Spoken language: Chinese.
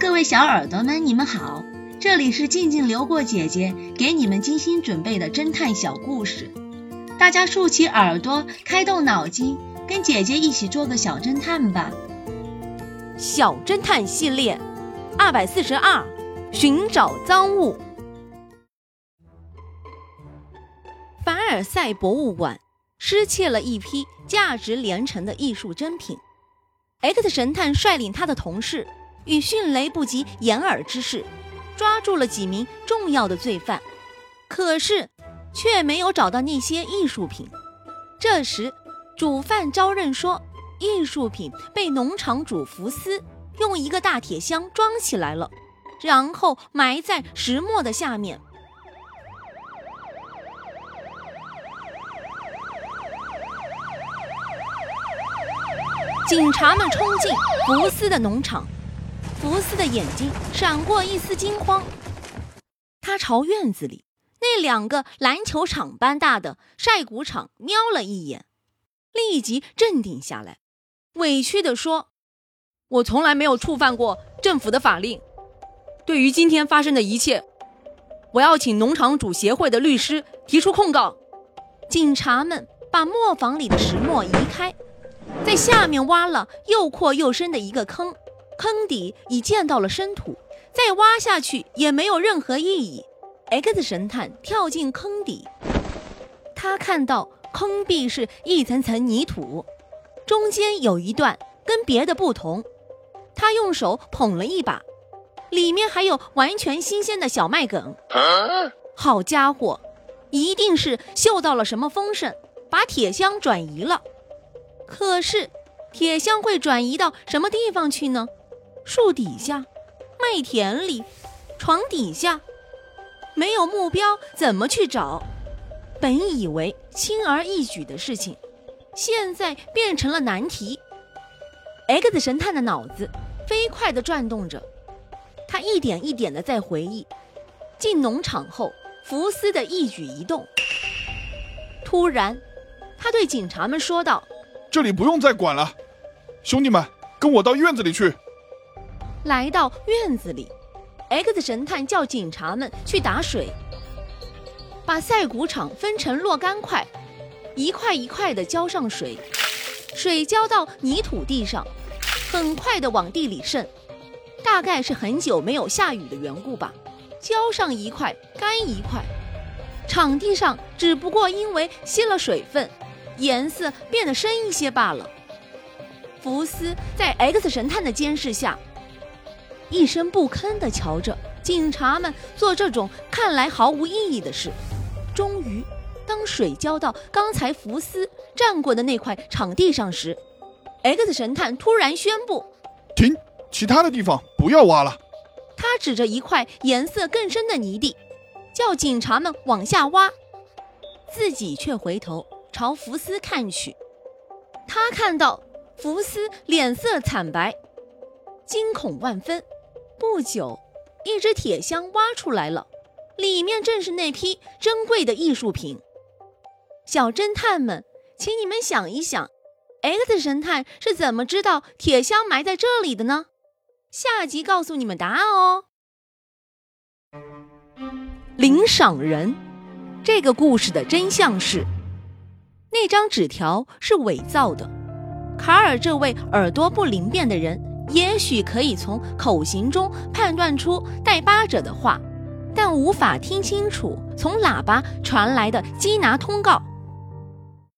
各位小耳朵们，你们好，这里是静静流过姐姐给你们精心准备的侦探小故事，大家竖起耳朵，开动脑筋，跟姐姐一起做个小侦探吧。小侦探系列二百四十二，寻找赃物。凡尔赛博物馆失窃了一批价值连城的艺术珍品，X 神探率领他的同事。以迅雷不及掩耳之势，抓住了几名重要的罪犯，可是却没有找到那些艺术品。这时，主犯招认说，艺术品被农场主福斯用一个大铁箱装起来了，然后埋在石磨的下面。警察们冲进福斯的农场。福斯的眼睛闪过一丝惊慌，他朝院子里那两个篮球场般大的晒谷场瞄了一眼，立即镇定下来，委屈地说：“我从来没有触犯过政府的法令。对于今天发生的一切，我要请农场主协会的律师提出控告。”警察们把磨坊里的石磨移开，在下面挖了又阔又深的一个坑。坑底已见到了深土，再挖下去也没有任何意义。X 神探跳进坑底，他看到坑壁是一层层泥土，中间有一段跟别的不同。他用手捧了一把，里面还有完全新鲜的小麦梗。好家伙，一定是嗅到了什么风声，把铁箱转移了。可是，铁箱会转移到什么地方去呢？树底下，麦田里，床底下，没有目标怎么去找？本以为轻而易举的事情，现在变成了难题。X 神探的脑子飞快地转动着，他一点一点地在回忆进农场后福斯的一举一动。突然，他对警察们说道：“这里不用再管了，兄弟们，跟我到院子里去。”来到院子里，X 神探叫警察们去打水，把赛谷场分成若干块，一块一块的浇上水，水浇到泥土地上，很快的往地里渗，大概是很久没有下雨的缘故吧。浇上一块，干一块，场地上只不过因为吸了水分，颜色变得深一些罢了。福斯在 X 神探的监视下。一声不吭地瞧着警察们做这种看来毫无意义的事。终于，当水浇到刚才福斯站过的那块场地上时，X 神探突然宣布：“停！其他的地方不要挖了。”他指着一块颜色更深的泥地，叫警察们往下挖，自己却回头朝福斯看去。他看到福斯脸色惨白，惊恐万分。不久，一只铁箱挖出来了，里面正是那批珍贵的艺术品。小侦探们，请你们想一想，X 神探是怎么知道铁箱埋在这里的呢？下集告诉你们答案哦。领赏人，这个故事的真相是，那张纸条是伪造的。卡尔这位耳朵不灵便的人。也许可以从口型中判断出带八者的话，但无法听清楚从喇叭传来的缉拿通告。